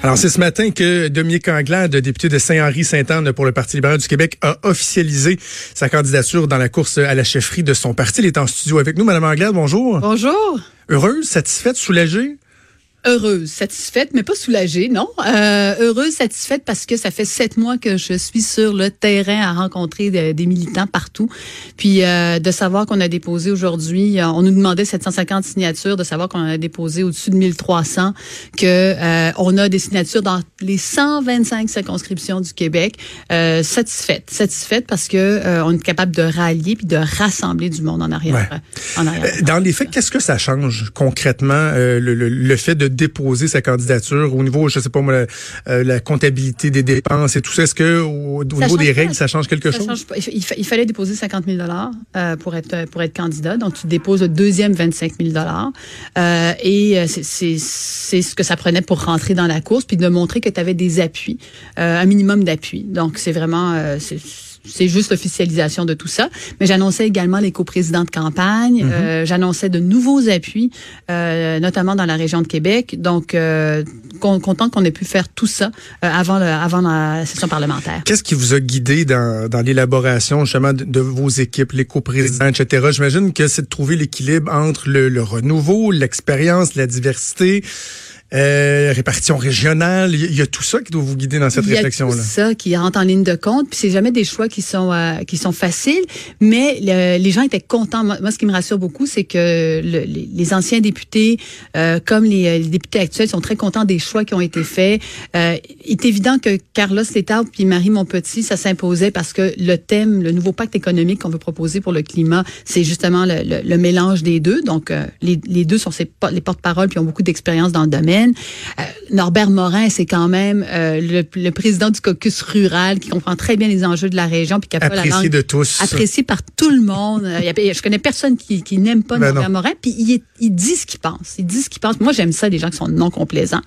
Alors, c'est ce matin que Dominique Anglade, député de Saint-Henri-Sainte-Anne pour le Parti libéral du Québec, a officialisé sa candidature dans la course à la chefferie de son parti. Il est en studio avec nous. Madame Anglade, bonjour. Bonjour. Heureuse, satisfaite, soulagée? Heureuse, satisfaite, mais pas soulagée, non? Euh, heureuse, satisfaite parce que ça fait sept mois que je suis sur le terrain à rencontrer des militants partout. Puis euh, de savoir qu'on a déposé aujourd'hui, euh, on nous demandait 750 signatures, de savoir qu'on a déposé au-dessus de 1300, que euh, on a des signatures dans les 125 circonscriptions du Québec. Euh, satisfaite, satisfaite parce que on est capable de rallier puis de rassembler du monde en arrière. En arrière dans les faits, qu'est-ce que ça change concrètement le, le, le fait de déposer sa candidature au niveau, je sais pas moi, la, euh, comptabilité des dépenses et tout ça? Est-ce que au, niveau des règles, ça change quelque chose? Change pas. Il, fallait déposer 50 000 dollars euh, pour être pour être candidat. Donc tu déposes le deuxième 25 000 dollars euh, et c'est c'est ce que ça prenait pour rentrer dans la course puis de montrer que tu avais des appuis, un minimum d'appui. Donc c'est vraiment c'est juste l'officialisation de tout ça. Mais j'annonçais également les coprésidents de campagne. Mhm. euh, j'annonçais de nouveaux appuis, euh, notamment dans la région de Québec. Donc, euh, content qu'on ait pu faire tout ça euh, avant, le, avant la session parlementaire. Qu'est-ce qui vous a guidé dans, dans l'élaboration justement de, vos équipes, les coprésidents, etc. J'imagine que c'est de trouver l'équilibre entre le, le renouveau, l'expérience, la diversité. Euh, répartition régionale, il y, a tout ça qui doit vous guider dans cette réflexion-là. Il y a tout ça qui rentre en ligne de compte, puis c'est jamais des choix qui sont euh, qui sont faciles, mais les gens étaient contents. Moi, ce qui me rassure beaucoup, c'est que le, les, anciens députés, euh, comme les, députés actuels, sont très contents des choix qui ont été faits. Euh, il est évident que Carlos Létard puis Marie Montpetit, ça s'imposait parce que le thème, le nouveau pacte économique qu'on veut proposer pour le climat, c'est justement le, le, mélange des deux. Donc, les, les deux sont les porte-parole puis ont beaucoup d'expérience dans le domaine. Euh, Norbert Morin, c'est quand même euh, le, président du caucus rural qui comprend très bien les enjeux de la région puis qui a pas la langue de tous. apprécié par tout le monde. Euh, je connais personne qui, n'aime pas ben Norbert Morin puis il, il dit ce qu'il pense. Il dit ce qu'il pense. Moi, j'aime ça des gens qui sont non complaisants.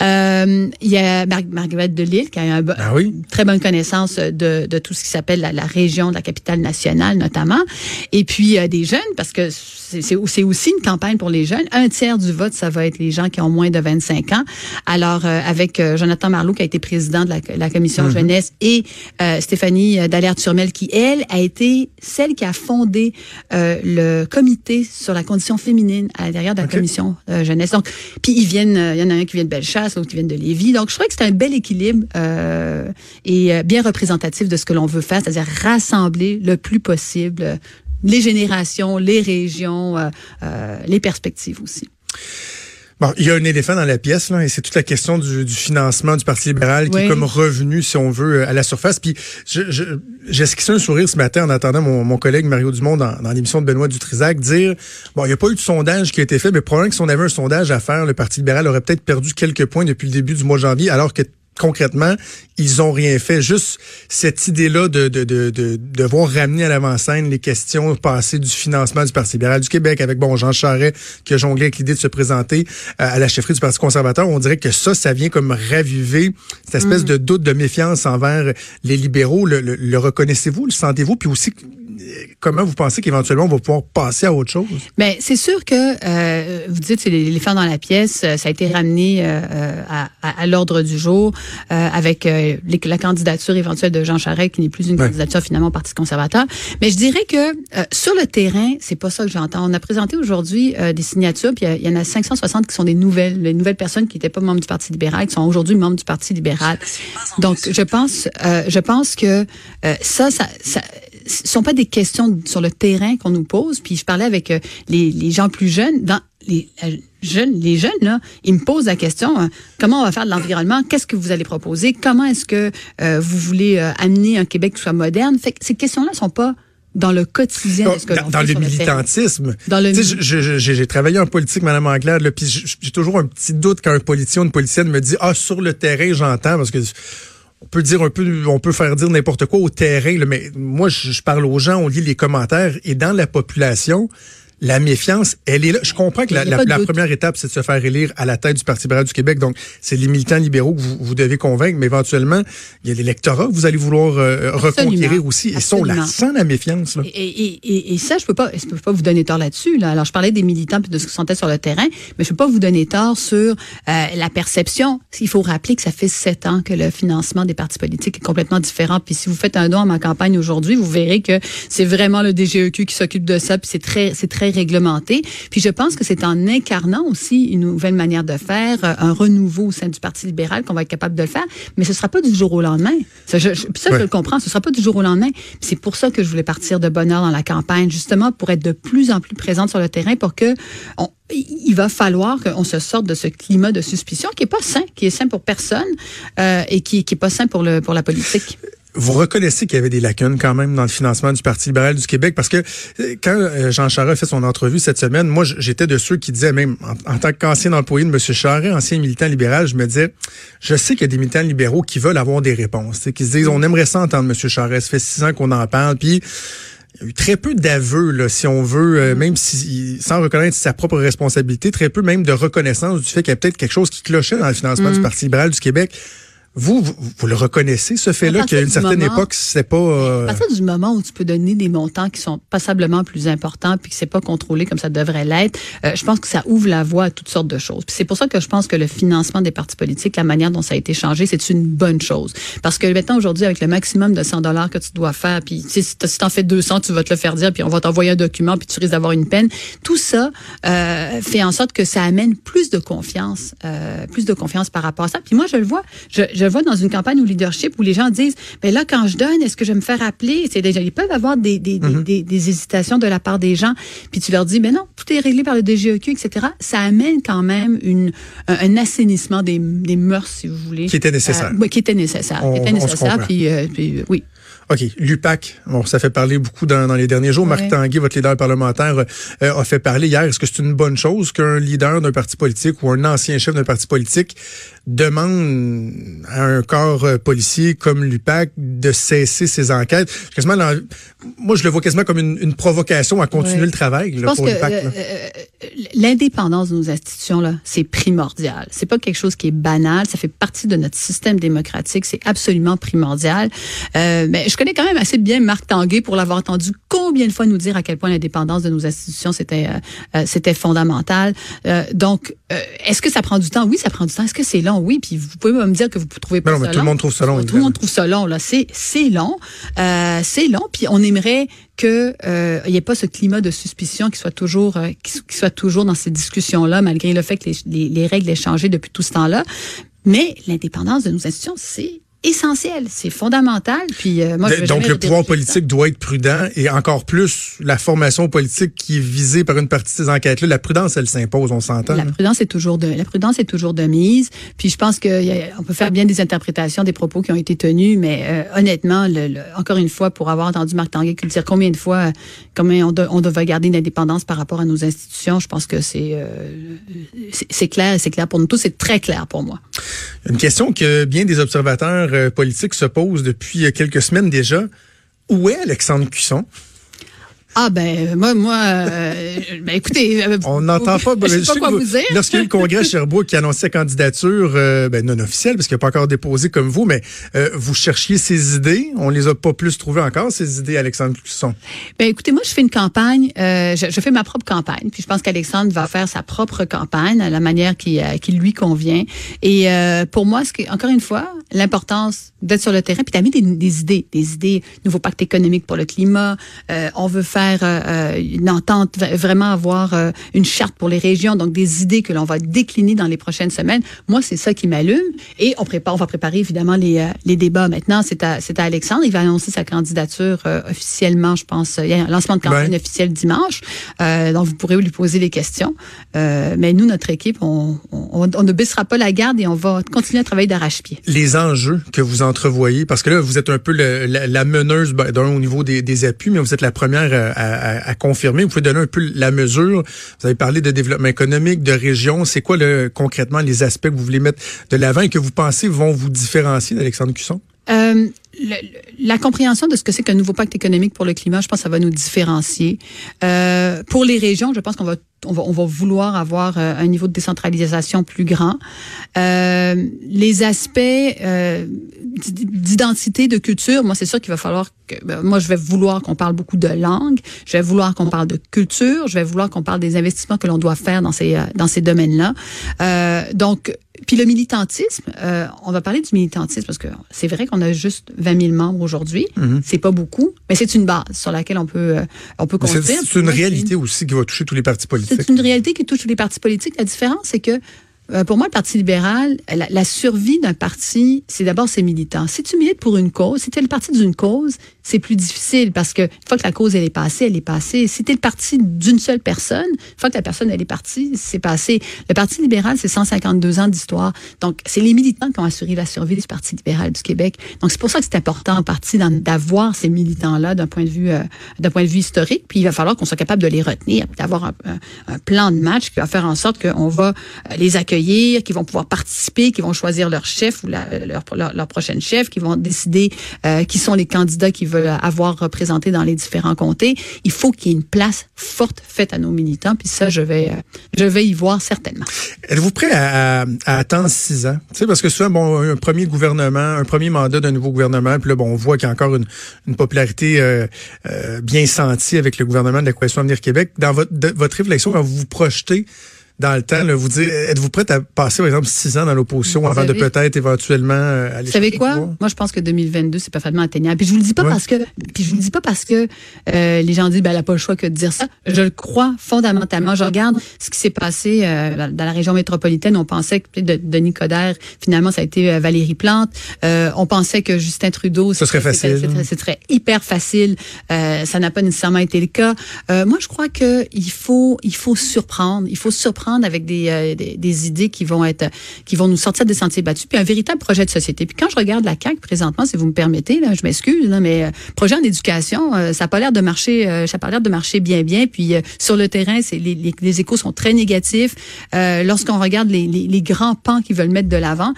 il y a Marguerite Delille qui a une ah très bonne connaissance de, tout ce qui s'appelle la, région de la capitale nationale notamment. Et puis des jeunes parce que c'est aussi une campagne pour les jeunes. Un tiers du vote, ça va être les gens qui ont moins de 25 ans. Alors, euh, avec euh, Jonathan Marlot, qui a été président de la, commission mhm. jeunesse, et euh, Stéphanie Dallaire-Turmel, qui, elle, a été celle qui a fondé le comité sur la condition féminine à l'intérieur de la commission jeunesse. Donc, puis ils viennent, il y en a un qui vient de Bellechasse, l'autre qui vient de Lévis. Donc, je crois que c'est un bel équilibre et bien représentatif de ce que l'on veut faire, c'est-à-dire rassembler le plus possible les générations, les régions, les perspectives aussi. Bon, il y a un éléphant dans la pièce, là, et c'est toute la question du, du, financement du Parti libéral qui est comme revenu, si on veut, à la surface. Puis j'ai je, esquissé un sourire ce matin en attendant mon, mon collègue Mario Dumont dans, dans l'émission de Benoît Dutrisac dire bon, il n'y a pas eu de sondage qui a été fait, mais probablement que si on avait un sondage à faire, le Parti libéral aurait peut-être perdu quelques points depuis le début du mois de janvier, alors que concrètement, ils ont rien fait. Juste cette idée-là de, de, de, de, devoir ramener à l'avant-scène les questions passées du financement du Parti libéral du Québec avec bon Jean Charest qui a jonglé avec l'idée de se présenter euh, à la chefferie du Parti conservateur. On dirait que ça, ça vient comme raviver cette espèce mm. de doute, de méfiance envers les libéraux. Le, le reconnaissez-vous, le sentez-vous? Puis aussi, comment vous pensez qu'éventuellement on va pouvoir passer à autre chose? Bien, c'est sûr que euh, vous dites c'est l'éléphant dans la pièce, euh, ça a été ramené euh, à, à, l'ordre du jour avec la candidature éventuelle de Jean Charest qui n'est plus une candidature finalement au Parti conservateur. Mais je dirais que sur le terrain, c'est pas ça que j'entends. On a présenté aujourd'hui des signatures, puis il y, en a 560 qui sont des nouvelles, les nouvelles personnes qui n'étaient pas membres du Parti libéral, qui sont aujourd'hui membres du Parti libéral. Donc, je pense, je pense que ça, ça, ça sont pas des questions sur le terrain qu'on nous pose. Puis je parlais avec euh, les, les gens plus jeunes. Dans les euh, jeunes, les jeunes là, ils me posent la question euh, comment on va faire de l'environnement? Qu'est-ce que vous allez proposer? Comment est-ce que vous voulez amener un Québec qui soit moderne? Fait que ces questions-là sont pas dans le quotidien de ce que dans, dans le militantisme. Dans le j'ai travaillé en politique, Madame Anglade, puis j'ai toujours un petit doute quand un politicien ou une politicienne me dit ah sur le terrain j'entends parce que on peut dire un peu, on peut faire dire n'importe quoi au terrain, mais moi, je, parle aux gens, on lit les commentaires, et dans la population, la méfiance, elle est là. Je comprends que la, première étape, c'est de se faire élire à la tête du Parti libéral du Québec. Donc, c'est les militants libéraux que vous, devez convaincre, mais éventuellement, il y a l'électorat que vous allez vouloir euh, reconquérir aussi. Et ça, on la sent, la méfiance. Là. Et, ça, je peux pas, je peux pas vous donner tort là-dessus. Là. Alors, je parlais des militants et de ce qu'ils sentaient sur le terrain, mais je peux pas vous donner tort sur euh, la perception. Il faut rappeler que ça fait sept ans que le financement des partis politiques est complètement différent. Puis si vous faites un don à ma campagne aujourd'hui, vous verrez que c'est vraiment le DGEQ qui s'occupe de ça, puis c'est très, c'est très réglementé. Puis je pense que c'est en incarnant aussi une nouvelle manière de faire, euh, un renouveau au sein du Parti libéral qu'on va être capable de le faire. Mais ce sera pas du jour au lendemain. Ça, je, ça, je le comprends. Ce sera pas du jour au lendemain. C'est pour ça que je voulais partir de bonne heure dans la campagne, justement pour être de plus en plus présente sur le terrain, pour que on, il va falloir qu'on se sorte de ce climat de suspicion qui est pas sain, qui est sain pour personne euh, et qui, qui est pas sain pour le pour la politique vous reconnaissez qu'il y avait des lacunes quand même dans le financement du Parti libéral du Québec? Parce que euh, quand euh, Jean Charest fait son entrevue cette semaine, moi j'étais de ceux qui disaient même en, tant qu'ancien employé de M. Charest, ancien militant libéral, je me disais, je sais qu'il y a des militants libéraux qui veulent avoir des réponses, qui se disent on aimerait ça entendre M. Charest, ça fait six ans qu'on en parle, puis il y a eu très peu d'aveux, si on veut, euh, mm. même si, sans reconnaître sa propre responsabilité, très peu même de reconnaissance du fait qu'il y a peut-être quelque chose qui clochait dans le financement du mm. Parti libéral du Québec. Vous, vous, le reconnaissez, ce fait-là, qu'à une certaine époque, c'est pas... Euh... À partir du moment où tu peux donner des montants qui sont passablement plus importants puis que c'est pas contrôlé comme ça devrait l'être, euh, je pense que ça ouvre la voie à toutes sortes de choses. c'est pour ça que je pense que le financement des partis politiques, la manière dont ça a été changé, c'est une bonne chose. Parce que maintenant, aujourd'hui, avec le maximum de 100 dollars que tu dois faire, puis si tu en fais 200, tu vas te le faire dire, puis on va t'envoyer un document, puis tu risques d'avoir une peine. Tout ça euh, fait en sorte que ça amène plus de confiance, euh, plus de confiance par rapport à ça. Puis moi, je le vois. je, je je vois dans une campagne au leadership où les gens disent, mais là, quand je donne, est-ce que je vais me faire appeler? C'est déjà, ils peuvent avoir des, des, des, des, hésitations de la part des gens. Puis tu leur dis, mais non, tout est réglé par le DGEQ, etc. Ça amène quand même une, un, assainissement des, des mœurs, si vous voulez. Qui était nécessaire. Euh, oui, qui était nécessaire. qui était nécessaire. Puis, euh, puis, oui. OK. L'UPAC, bon, ça fait parler beaucoup dans, dans les derniers jours. Marc Tanguay, votre leader parlementaire, euh, a fait parler hier. Est-ce que c'est une bonne chose qu'un leader d'un parti politique ou un ancien chef d'un parti politique demande à un corps euh, policier comme l'UPAC de cesser ses enquêtes? Quasiment moi, je le vois quasiment comme une, une provocation à continuer le travail là, pour l'UPAC. Euh, l'indépendance de nos institutions, là, c'est primordial. C'est pas quelque chose qui est banal. Ça fait partie de notre système démocratique. C'est absolument primordial. mais je je connais quand même assez bien Marc Tanguay pour l'avoir entendu combien de fois nous dire à quel point l'indépendance de nos institutions c'était euh, euh, c'était fondamental. Euh, donc, est-ce que ça prend du temps? Oui, ça prend du temps. Est-ce que c'est long? Oui. Puis vous pouvez me dire que vous trouvez pas non, mais tout le monde trouve ça long. Tout le monde trouve ça long. Là, c'est c'est long, c'est long. Puis on aimerait que il n'y ait pas ce climat de suspicion qui soit toujours qui, soit toujours dans ces discussions là, malgré le fait que les, les, les règles aient changé depuis tout ce temps-là. Mais l'indépendance de nos institutions, c'est essentiel, c'est fondamental. Puis euh, moi, je donc le pouvoir politique doit être prudent et encore plus la formation politique qui est visée par une partie de ces enquêtes-là. La prudence, elle s'impose, on s'entend. La prudence est toujours de la prudence est toujours de mise. Puis je pense qu'on peut faire bien des interprétations des propos qui ont été tenus, mais euh, honnêtement, le, encore une fois, pour avoir entendu Marc Tanguay dire combien de fois, combien on, on devait garder une indépendance par rapport à nos institutions, je pense que c'est euh, c'est clair, c'est clair pour nous tous, c'est très clair pour moi. Une question que bien des observateurs politique se pose depuis euh, quelques semaines déjà. Où est Alexandre Cusson? Ah ben moi moi euh, ben écoutez euh, on n'entend pas, je sais pas quoi vous, dire. Lorsqu'il y a eu le congrès Sherbrooke qui annonçait sa candidature euh, ben, non officielle parce qu'il n'a pas encore déposé comme vous mais vous cherchiez ses idées, on les a pas plus trouvées encore ces idées Alexandre Cusson. Ben écoutez moi je fais une campagne je, je, fais ma propre campagne puis je pense qu'Alexandre va faire sa propre campagne à la manière qui qui lui convient et pour moi ce que encore une fois l'importance d'être sur le terrain puis d'amener des, des idées des idées nouveau pacte économique pour le climat on veut faire euh, euh, une entente, vraiment avoir euh, une charte pour les régions, donc des idées que l'on va décliner dans les prochaines semaines. Moi, c'est ça qui m'allume. Et on prépare, on va préparer évidemment les, les débats. Maintenant, c'est à, c'est à Alexandre. Il va annoncer sa candidature officiellement, je pense. Il y a un lancement de campagne officiel dimanche. donc, vous pourrez lui poser les questions. mais nous, notre équipe, on, on, on, ne baissera pas la garde et on va continuer à travailler d'arrache-pied. Les enjeux que vous entrevoyez, parce que là, vous êtes un peu la, meneuse ben, d'un au niveau des, des appuis, mais vous êtes la première à, confirmer. Vous pouvez donner un peu la mesure. Vous avez parlé de développement économique, de région. C'est quoi concrètement les aspects que vous voulez mettre de l'avant et que vous pensez vont vous différencier d'Alexandre Cusson? Euh, la compréhension de ce que c'est qu'un nouveau pacte économique pour le climat, je pense que ça va nous différencier. Euh, pour les régions, je pense qu'on va on va, on va vouloir avoir euh, un niveau de décentralisation plus grand. Euh, les aspects euh, d'identité, de culture, moi, c'est sûr qu'il va falloir que... Ben, moi, je vais vouloir qu'on parle beaucoup de langue, je vais vouloir qu'on parle de culture, je vais vouloir qu'on parle des investissements que l'on doit faire dans ces, euh, dans ces domaines-là. Donc, puis le militantisme, euh, on va parler du militantisme parce que c'est vrai qu'on a juste 20 000 membres aujourd'hui. Mm-hmm. C'est pas beaucoup, mais c'est une base sur laquelle on peut, on peut construire. C'est une réalité aussi qui va toucher tous les partis politiques. C'est une réalité qui touche tous les partis politiques. La différence, c'est que euh, pour moi, le Parti libéral, la, survie d'un parti, c'est d'abord ses militants. Si tu milites pour une cause, si tu es le parti d'une cause, c'est plus difficile parce que une fois que la cause elle est passée, elle est passée. Si tu le parti d'une seule personne, une fois que la personne elle est partie, c'est passé. Le Parti libéral, c'est 152 ans d'histoire. Donc, c'est les militants qui ont assuré la survie du Parti libéral du Québec. Donc, c'est pour ça que c'est important en partie d'avoir ces militants-là d'un point de vue euh, d'un point de vue historique. Puis, il va falloir qu'on soit capable de les retenir, d'avoir un, plan de match qui va faire en sorte qu'on va euh, les accueillir qui vont pouvoir participer, qui vont choisir leur chef ou leur, leur, prochaine chef, qui vont décider euh, qui sont les candidats qu'ils veulent avoir représentés dans les différents comtés. Il faut qu'il y ait une place forte faite à nos militants, puis ça, je vais, euh, je vais y voir certainement. Êtes-vous prêt à, à, attendre six ans? Tu sais, parce que souvent, bon, un premier gouvernement, un premier mandat d'un nouveau gouvernement, puis là, bon, on voit qu'il y a encore une, popularité euh, bien sentie avec le gouvernement de la Coalition Avenir Québec. Dans votre, votre réflexion, quand vous vous projetez dans le temps, là, vous dire, êtes-vous prête à passer, par exemple, six ans dans l'opposition avant de peut-être éventuellement euh, aller Vous savez quoi? Moi, je pense que 2022, c'est parfaitement atteignable. Puis je vous le dis pas parce que, puis je vous le dis pas parce que euh, les gens disent, ben, elle a pas le choix que de dire ça. Je le crois fondamentalement. Je regarde ce qui s'est passé euh, dans la région métropolitaine. On pensait que de, Denis Coderre, finalement, ça a été euh, Valérie Plante. on pensait que Justin Trudeau, ce serait facile. Ce serait hyper facile. ça n'a pas nécessairement été le cas. moi, je crois que il faut, il faut surprendre. Il faut surprendre avec euh, des, des, idées qui vont être, qui vont nous sortir des sentiers battus, puis un véritable projet de société. Puis quand je regarde la CAQ présentement, si vous me permettez, là, je m'excuse, mais euh, projet en éducation, euh, ça n'a pas l'air de marcher, ça a pas l'air de marcher bien, bien. Puis sur le terrain, c'est les, les, échos sont très négatifs. Lorsqu'on regarde les, les, les, grands pans qu'ils veulent mettre de l'avant,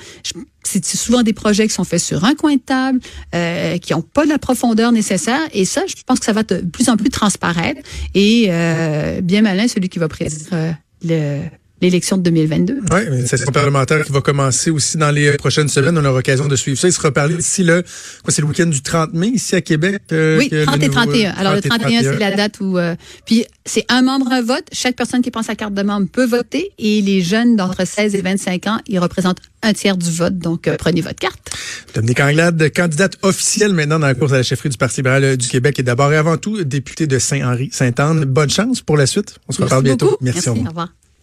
c'est souvent des projets qui sont faits sur un coin de table, euh, qui n'ont pas la profondeur nécessaire. Et ça, je pense que ça va de plus en plus transparaître. Et euh, bien malin celui qui va présider le, l'élection de 2022. Oui, mais c'est session parlementaire qui va commencer aussi dans les prochaines semaines. On aura l'occasion de suivre ça. Il sera parlé d'ici le, quoi, c'est le week-end du 30 mai ici à Québec. Euh, oui, 30 et 31. Alors le 31, c'est la date où, euh, puis c'est un membre un vote. Chaque personne qui prend sa carte de membre peut voter et les jeunes d'entre 16 et 25 ans, ils représentent un tiers du vote. Donc euh, prenez votre carte. Dominique Anglade, candidate officielle maintenant dans la course à la chefferie du Parti libéral du Québec et d'abord et avant tout députée de Saint-Henri-Sainte-Anne. Bonne chance pour la suite. On se reparle bientôt. Merci, Merci au revoir.